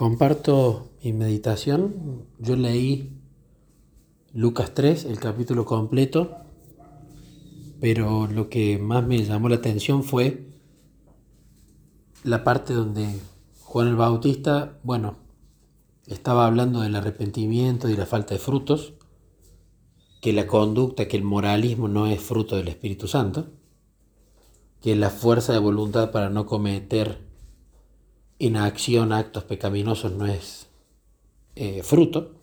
Comparto mi meditación. Yo leí Lucas 3, el capítulo completo, pero lo que más me llamó la atención fue la parte donde Juan el Bautista, bueno, estaba hablando del arrepentimiento y la falta de frutos, que la conducta, que el moralismo no es fruto del Espíritu Santo, que la fuerza de voluntad para no cometer en acción actos pecaminosos no es eh, fruto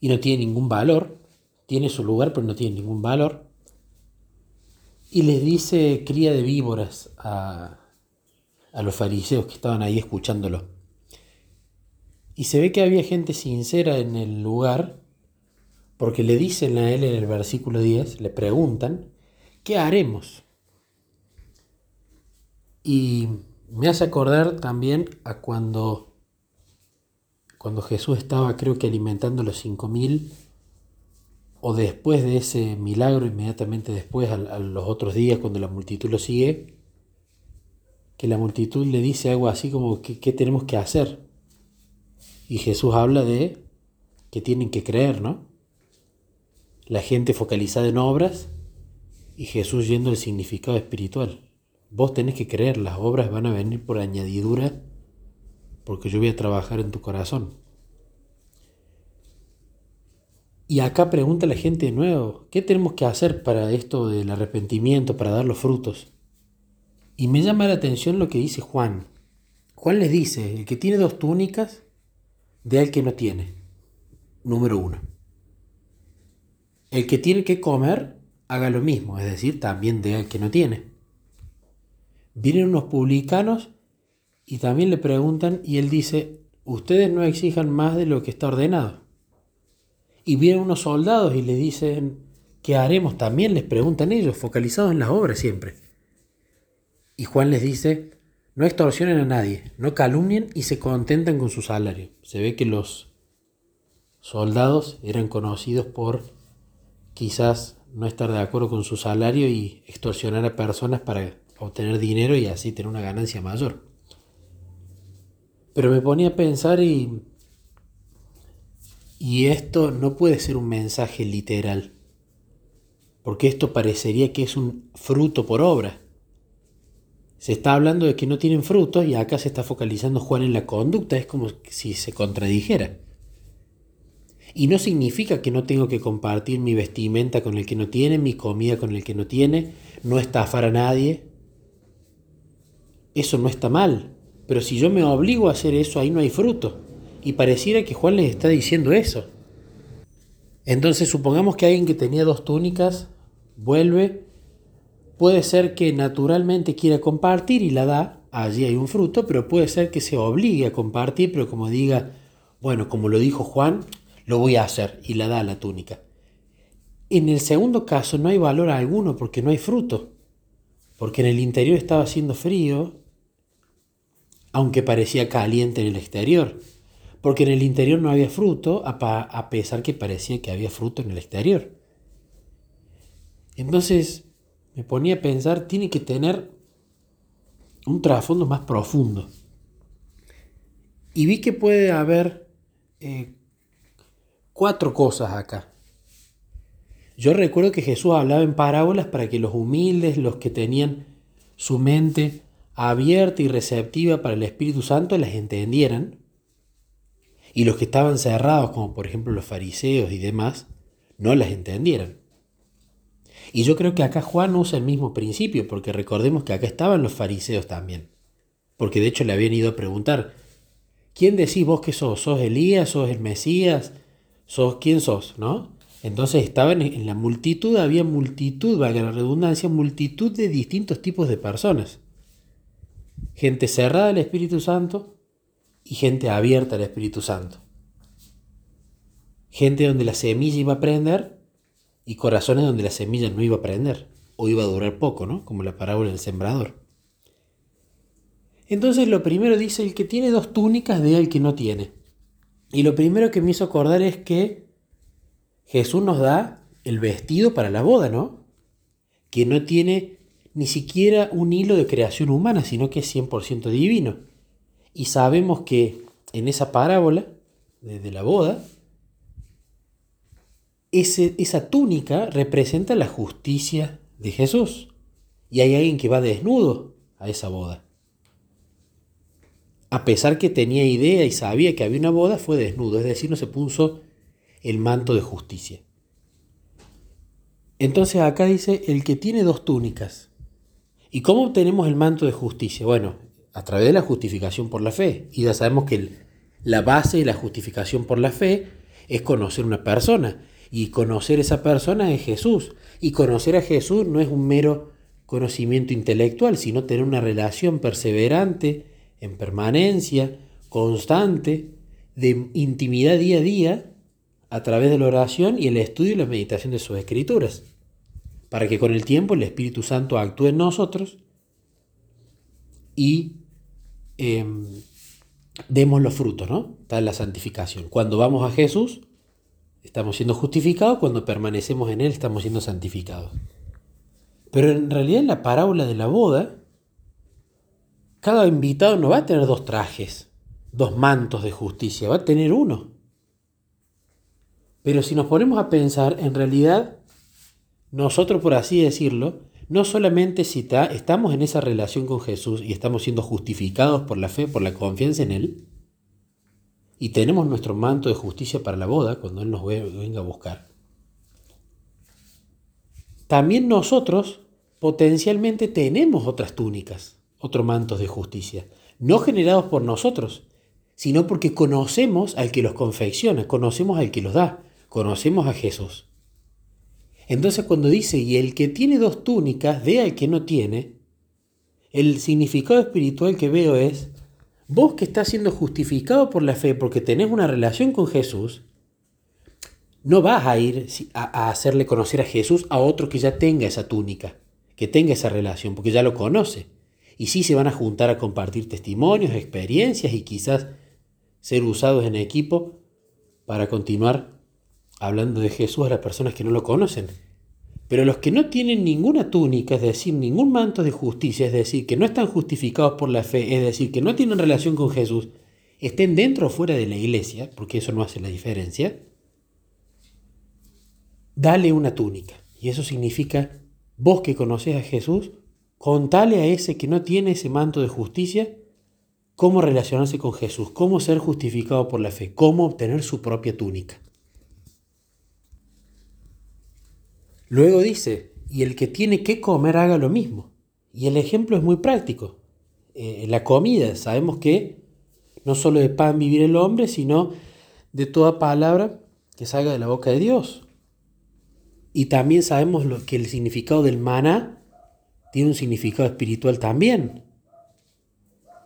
y no tiene ningún valor, tiene su lugar pero no tiene ningún valor. Y les dice cría de víboras a, a los fariseos que estaban ahí escuchándolo. Y se ve que había gente sincera en el lugar, porque le dicen a él en el versículo 10, le preguntan, ¿qué haremos? Y me hace acordar también a cuando, cuando Jesús estaba, creo que alimentando los cinco mil, o después de ese milagro, inmediatamente después, a, a los otros días, cuando la multitud lo sigue, que la multitud le dice algo así como, ¿qué, qué tenemos que hacer? Y Jesús habla de que tienen que creer, ¿no? La gente focalizada en obras y Jesús yendo al significado espiritual. Vos tenés que creer, las obras van a venir por añadidura porque yo voy a trabajar en tu corazón. Y acá pregunta la gente de nuevo, ¿qué tenemos que hacer para esto del arrepentimiento, para dar los frutos? Y me llama la atención lo que dice Juan. Juan les dice, el que tiene dos túnicas, de al que no tiene. Número uno. El que tiene que comer, haga lo mismo, es decir, también de al que no tiene. Vienen unos publicanos y también le preguntan y él dice, ustedes no exijan más de lo que está ordenado. Y vienen unos soldados y le dicen, ¿qué haremos? También les preguntan ellos, focalizados en las obras siempre. Y Juan les dice, no extorsionen a nadie, no calumnien y se contentan con su salario. Se ve que los soldados eran conocidos por quizás no estar de acuerdo con su salario y extorsionar a personas para obtener dinero y así tener una ganancia mayor. Pero me ponía a pensar y, y esto no puede ser un mensaje literal, porque esto parecería que es un fruto por obra. Se está hablando de que no tienen frutos y acá se está focalizando Juan en la conducta, es como si se contradijera. Y no significa que no tengo que compartir mi vestimenta con el que no tiene, mi comida con el que no tiene, no estafar a nadie, eso no está mal. Pero si yo me obligo a hacer eso, ahí no hay fruto. Y pareciera que Juan les está diciendo eso. Entonces supongamos que alguien que tenía dos túnicas vuelve, puede ser que naturalmente quiera compartir y la da, allí hay un fruto, pero puede ser que se obligue a compartir, pero como diga, bueno, como lo dijo Juan, lo voy a hacer y la da la túnica. En el segundo caso no hay valor alguno porque no hay fruto, porque en el interior estaba haciendo frío aunque parecía caliente en el exterior, porque en el interior no había fruto, a pesar que parecía que había fruto en el exterior. Entonces me ponía a pensar, tiene que tener un trasfondo más profundo. Y vi que puede haber eh, cuatro cosas acá. Yo recuerdo que Jesús hablaba en parábolas para que los humildes, los que tenían su mente abierta y receptiva para el Espíritu Santo las entendieran, y los que estaban cerrados, como por ejemplo los fariseos y demás, no las entendieran. Y yo creo que acá Juan usa el mismo principio, porque recordemos que acá estaban los fariseos también, porque de hecho le habían ido a preguntar, ¿quién decís vos que sos? ¿Sos Elías? ¿Sos el Mesías? ¿Sos quién sos? ¿No? Entonces estaban en la multitud, había multitud, valga la redundancia, multitud de distintos tipos de personas gente cerrada al Espíritu Santo y gente abierta al Espíritu Santo. Gente donde la semilla iba a prender y corazones donde la semilla no iba a prender o iba a durar poco, ¿no? Como la parábola del sembrador. Entonces lo primero dice, el que tiene dos túnicas de el que no tiene. Y lo primero que me hizo acordar es que Jesús nos da el vestido para la boda, ¿no? Que no tiene ni siquiera un hilo de creación humana, sino que es 100% divino. Y sabemos que en esa parábola de, la boda, esa túnica representa la justicia de Jesús. Y hay alguien que va desnudo a esa boda. A pesar que tenía idea y sabía que había una boda, fue desnudo, es decir, no se puso el manto de justicia. Entonces acá dice, el que tiene dos túnicas. ¿Y cómo obtenemos el manto de justicia? Bueno, a través de la justificación por la fe. Y ya sabemos que la base de la justificación por la fe es conocer una persona. Y conocer esa persona es Jesús. Y conocer a Jesús no es un mero conocimiento intelectual, sino tener una relación perseverante, en permanencia, constante, de intimidad día a día, a través de la oración y el estudio y la meditación de sus escrituras, para que con el tiempo el Espíritu Santo actúe en nosotros y em, demos los frutos, ¿no? Está la santificación. Cuando vamos a Jesús, estamos siendo justificados, cuando permanecemos en Él, estamos siendo santificados. Pero en realidad en la parábola de la boda, cada invitado no va a tener dos trajes, dos mantos de justicia, va a tener uno. Pero si nos ponemos a pensar, en realidad, nosotros, por así decirlo, no solamente si estamos en esa relación con Jesús y estamos siendo justificados por la fe, por la confianza en Él, y tenemos nuestro manto de justicia para la boda cuando Él nos venga a buscar, también nosotros potencialmente tenemos otras túnicas, otros mantos de justicia, no generados por nosotros, sino porque conocemos al que los confecciona, conocemos al que los da, conocemos a Jesús. Entonces cuando dice, y el que tiene dos túnicas, dé al que no tiene, el significado espiritual que veo es, vos que estás siendo justificado por la fe porque tenés una relación con Jesús, no vas a ir a, hacerle conocer a Jesús a otro que ya tenga esa túnica, que tenga esa relación, porque ya lo conoce. Y sí se van a juntar a compartir testimonios, experiencias y quizás ser usados en equipo para continuar hablando de Jesús a las personas que no lo conocen. Pero los que no tienen ninguna túnica, es decir, ningún manto de justicia, es decir, que no están justificados por la fe, es decir, que no tienen relación con Jesús, estén dentro o fuera de la iglesia, porque eso no hace la diferencia, dale una túnica. Y eso significa, vos que conoces a Jesús, contale a ese que no tiene ese manto de justicia, cómo relacionarse con Jesús, cómo ser justificado por la fe, cómo obtener su propia túnica. Luego dice, y el que tiene que comer haga lo mismo. Y el ejemplo es muy práctico. Eh, la comida sabemos que no solo de pan vivir el hombre, sino de toda palabra que salga de la boca de Dios. Y también sabemos lo, que el significado del maná tiene un significado espiritual también.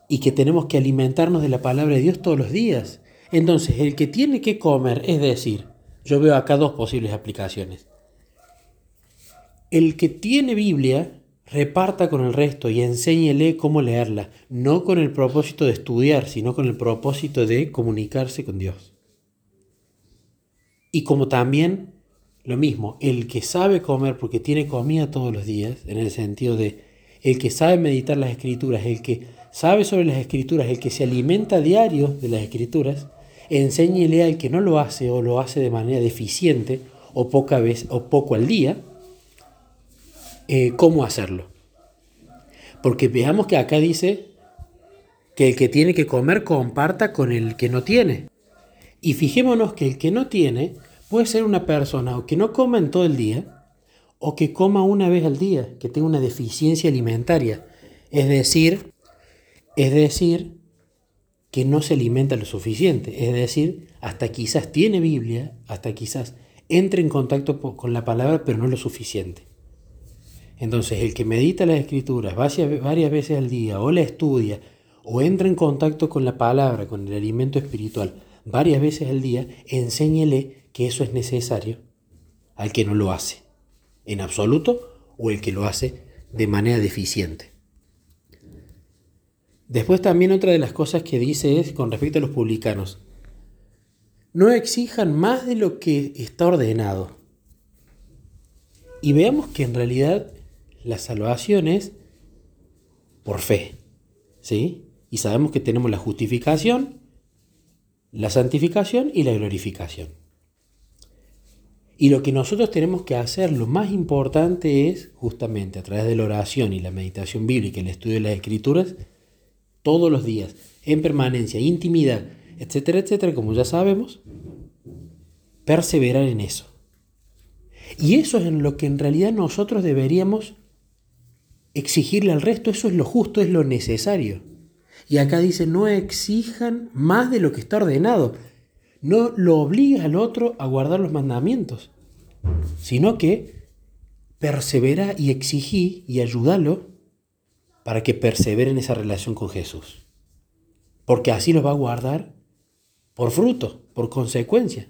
Y que tenemos que alimentarnos de la palabra de Dios todos los días. Entonces, el que tiene que comer, es decir, yo veo acá dos posibles aplicaciones el que tiene Biblia, reparta con el resto y enséñele cómo leerla, no con el propósito de estudiar, sino con el propósito de comunicarse con Dios. Y como también, lo mismo, el que sabe comer porque tiene comida todos los días, en el sentido de el que sabe meditar las escrituras, el que sabe sobre las escrituras, el que se alimenta diario de las escrituras, enséñele al que no lo hace o lo hace de manera deficiente o poca vez o poco al día, eh, cómo hacerlo. Porque veamos que acá dice que el que tiene que comer comparta con el que no tiene. Y fijémonos que el que no tiene puede ser una persona o que no coma en todo el día o que coma una vez al día, que tenga una deficiencia alimentaria. Es decir, es decir, que no se alimenta lo suficiente. Es decir, hasta quizás tiene Biblia, hasta quizás entre en contacto con la palabra, pero no lo suficiente. Entonces, el que medita las escrituras varias veces al día, o la estudia, o entra en contacto con la palabra, con el alimento espiritual, varias veces al día, enséñele que eso es necesario al que no lo hace, en absoluto, o el que lo hace de manera deficiente. Después también otra de las cosas que dice es con respecto a los publicanos, no exijan más de lo que está ordenado. Y veamos que en realidad la salvación es por fe. ¿Sí? y sabemos que tenemos la justificación, la santificación y la glorificación. Y lo que nosotros tenemos que hacer, lo más importante es, justamente a través de la oración y la meditación bíblica, el estudio de las escrituras, todos los días, en permanencia, intimidad, etcétera, etcétera, como ya sabemos, perseverar en eso. Y eso es en lo que en realidad nosotros deberíamos exigirle al resto, eso es lo justo, es lo necesario. Y acá dice, no exijan más de lo que está ordenado. No lo obligues al otro a guardar los mandamientos, sino que persevera y exigí y ayúdalo para que persevere en esa relación con Jesús. Porque así lo va a guardar por fruto, por consecuencia.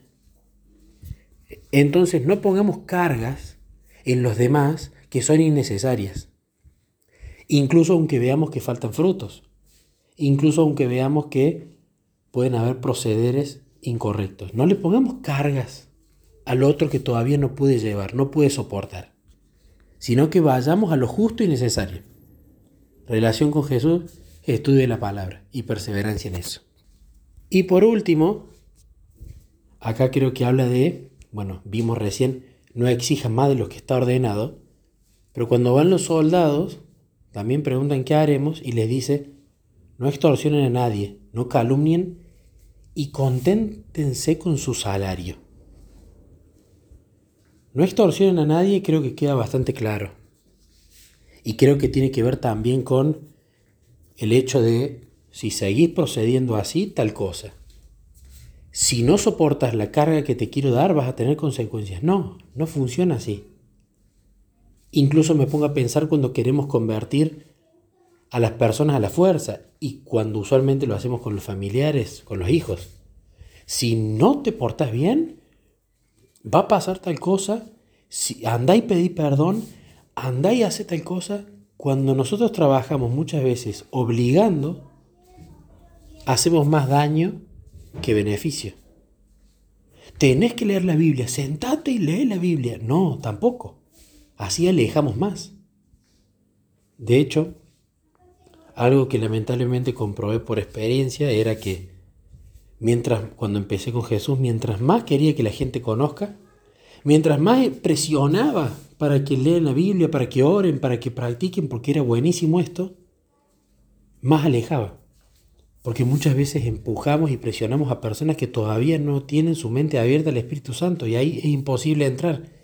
Entonces no pongamos cargas en los demás que son innecesarias. Incluso aunque veamos que faltan frutos. Incluso aunque veamos que pueden haber procederes incorrectos. No le pongamos cargas al otro que todavía no puede llevar, no puede soportar, sino que vayamos a lo justo y necesario. Relación con Jesús, estudio de la palabra y perseverancia en eso. Y por último, acá creo que habla de, bueno, vimos recién, no exija más de lo que está ordenado, pero cuando van los soldados, también preguntan qué haremos y les dice, no extorsionen a nadie, no calumnien y conténtense con su salario. No extorsionen a nadie creo que queda bastante claro. Y creo que tiene que ver también con el hecho de si seguís procediendo así, tal cosa. Si no soportas la carga que te quiero dar, vas a tener consecuencias. No, no funciona así. Incluso me pongo a pensar cuando queremos convertir a las personas a la fuerza y cuando usualmente lo hacemos con los familiares, con los hijos. Si no te portas bien, va a pasar tal cosa, si andá y pedí perdón, andá y hace tal cosa. Cuando nosotros trabajamos muchas veces obligando, hacemos más daño que beneficio. Tenés que leer la Biblia, sentate y lee la Biblia. No, tampoco. Así alejamos más. De hecho, algo que lamentablemente comprobé por experiencia era que mientras cuando empecé con Jesús, mientras más quería que la gente conozca, mientras más presionaba para que lean la Biblia, para que oren, para que practiquen, porque era buenísimo esto, más alejaba. Porque muchas veces empujamos y presionamos a personas que todavía no tienen su mente abierta al Espíritu Santo y ahí es imposible entrar.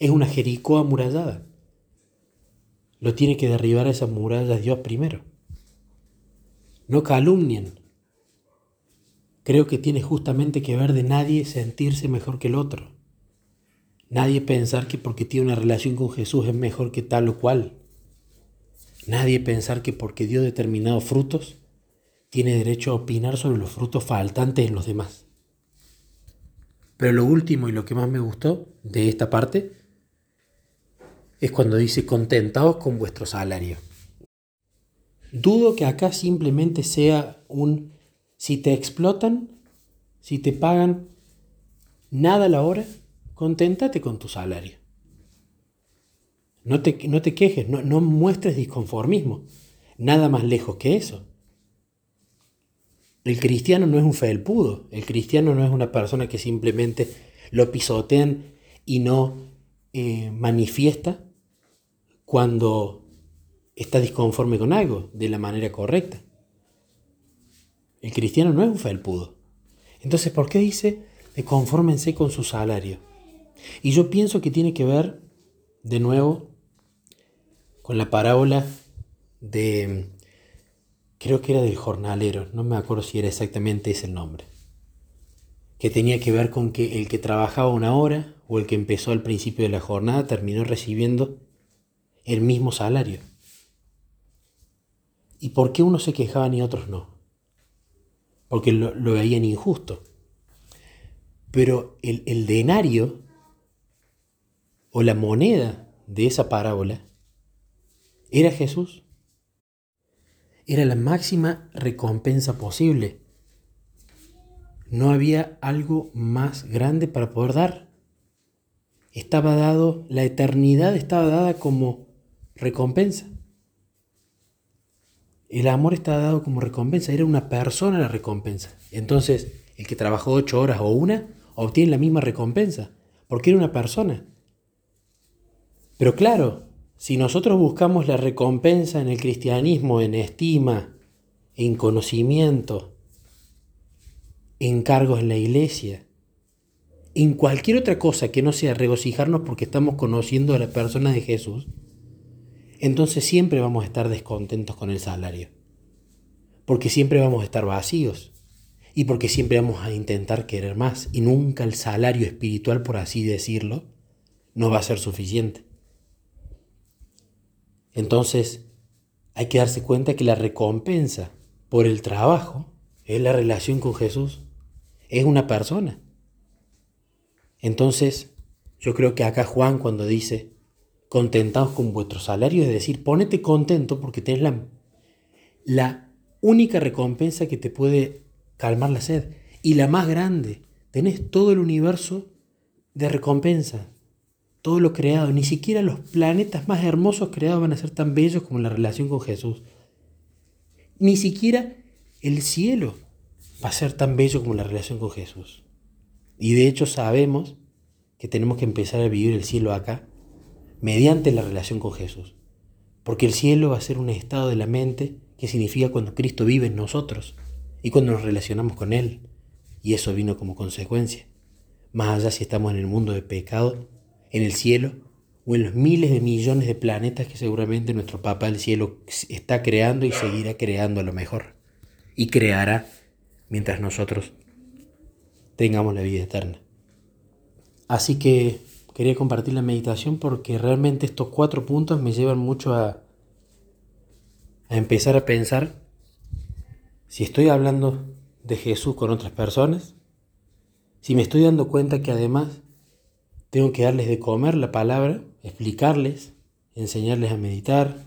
Es una Jericó amurallada. Lo tiene que derribar a esas murallas Dios primero no calumnien. Creo que tiene justamente que ver de nadie sentirse mejor que el otro. Nadie pensar que porque tiene una relación con Jesús es mejor que tal o cual. Nadie pensar que porque dio determinados frutos tiene derecho a opinar sobre los frutos faltantes en los demás. Pero lo último y lo que más me gustó de esta parte es cuando dice contentaos con vuestro salario. Dudo que acá simplemente sea un, si te explotan, si te pagan nada a la hora, conténtate con tu salario. No te, no te quejes, no, no muestres disconformismo. Nada más lejos que eso. El cristiano no es un felpudo, el cristiano no es una persona que simplemente lo pisotean y no eh, manifiesta cuando está disconforme con algo de la manera correcta. El cristiano no es un felpudo. Entonces, ¿por qué dice de confórmense con su salario? Y yo pienso que tiene que ver, de nuevo, con la parábola de, creo que era del jornalero, no me acuerdo si era exactamente ese el nombre, que tenía que ver con que el que trabajaba una hora o el que empezó al principio de la jornada terminó recibiendo el mismo salario. ¿Y por qué unos se quejaban y otros no? Porque lo, veían injusto. Pero el, el denario o la moneda de esa parábola era Jesús. Era la máxima recompensa posible. No había algo más grande para poder dar. Estaba dado, la eternidad estaba dada como recompensa. el amor está dado como recompensa, era una persona la recompensa. Entonces, el que trabajó ocho horas o una, obtiene la misma recompensa, porque era una persona. Pero claro, si nosotros buscamos la recompensa en el cristianismo, en estima, en conocimiento, en cargos en la iglesia, en cualquier otra cosa que no sea regocijarnos porque estamos conociendo a la persona de Jesús, entonces siempre vamos a estar descontentos con el salario. Porque siempre vamos a estar vacíos. Y porque siempre vamos a intentar querer más. Y nunca el salario espiritual, por así decirlo, no va a ser suficiente. Entonces, hay que darse cuenta que la recompensa por el trabajo es la relación con Jesús. Es una persona. Entonces, yo creo que acá Juan cuando dice, contentados con vuestro salario, es decir, ponete contento porque tenés la, la única recompensa que te puede calmar la sed y la más grande. Tenés todo el universo de recompensa, todo lo creado. Ni siquiera los planetas más hermosos creados van a ser tan bellos como la relación con Jesús. Ni siquiera el cielo va a ser tan bello como la relación con Jesús. Y de hecho sabemos que tenemos que empezar a vivir el cielo acá mediante la relación con Jesús. Porque el cielo va a ser un estado de la mente que significa cuando Cristo vive en nosotros y cuando nos relacionamos con Él. Y eso vino como consecuencia. Más allá si estamos en el mundo de pecado, en el cielo o en los miles de millones de planetas que seguramente nuestro Papá del cielo está creando y seguirá creando a lo mejor. Y creará mientras nosotros tengamos la vida eterna. Así que quería compartir la meditación porque realmente estos cuatro puntos me llevan mucho a, a empezar a pensar si estoy hablando de Jesús con otras personas, si me estoy dando cuenta que además tengo que darles de comer la palabra, explicarles, enseñarles a meditar,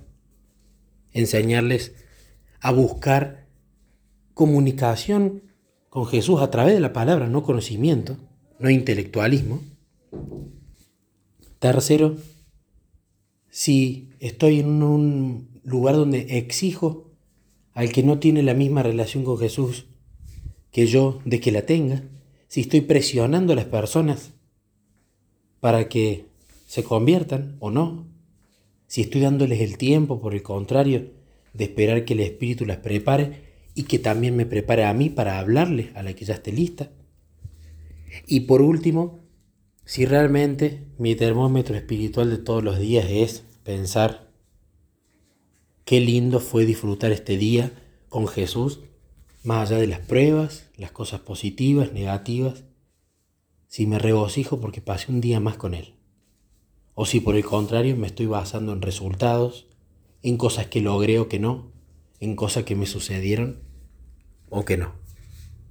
enseñarles a buscar comunicación con Jesús a través de la palabra, no conocimiento, no intelectualismo. Tercero, si estoy en un lugar donde exijo al que no tiene la misma relación con Jesús que yo de que la tenga, si estoy presionando a las personas para que se conviertan o no, si estoy dándoles el tiempo, por el contrario, de esperar que el Espíritu las prepare, y que también me prepare a mí para hablarle a la que ya esté lista. Y por último, si realmente mi termómetro espiritual de todos los días es pensar qué lindo fue disfrutar este día con Jesús, más allá de las pruebas, las cosas positivas, negativas, si me regocijo porque pasé un día más con Él. O si por el contrario me estoy basando en resultados, en cosas que logré o que no, en cosas que me sucedieron o que no.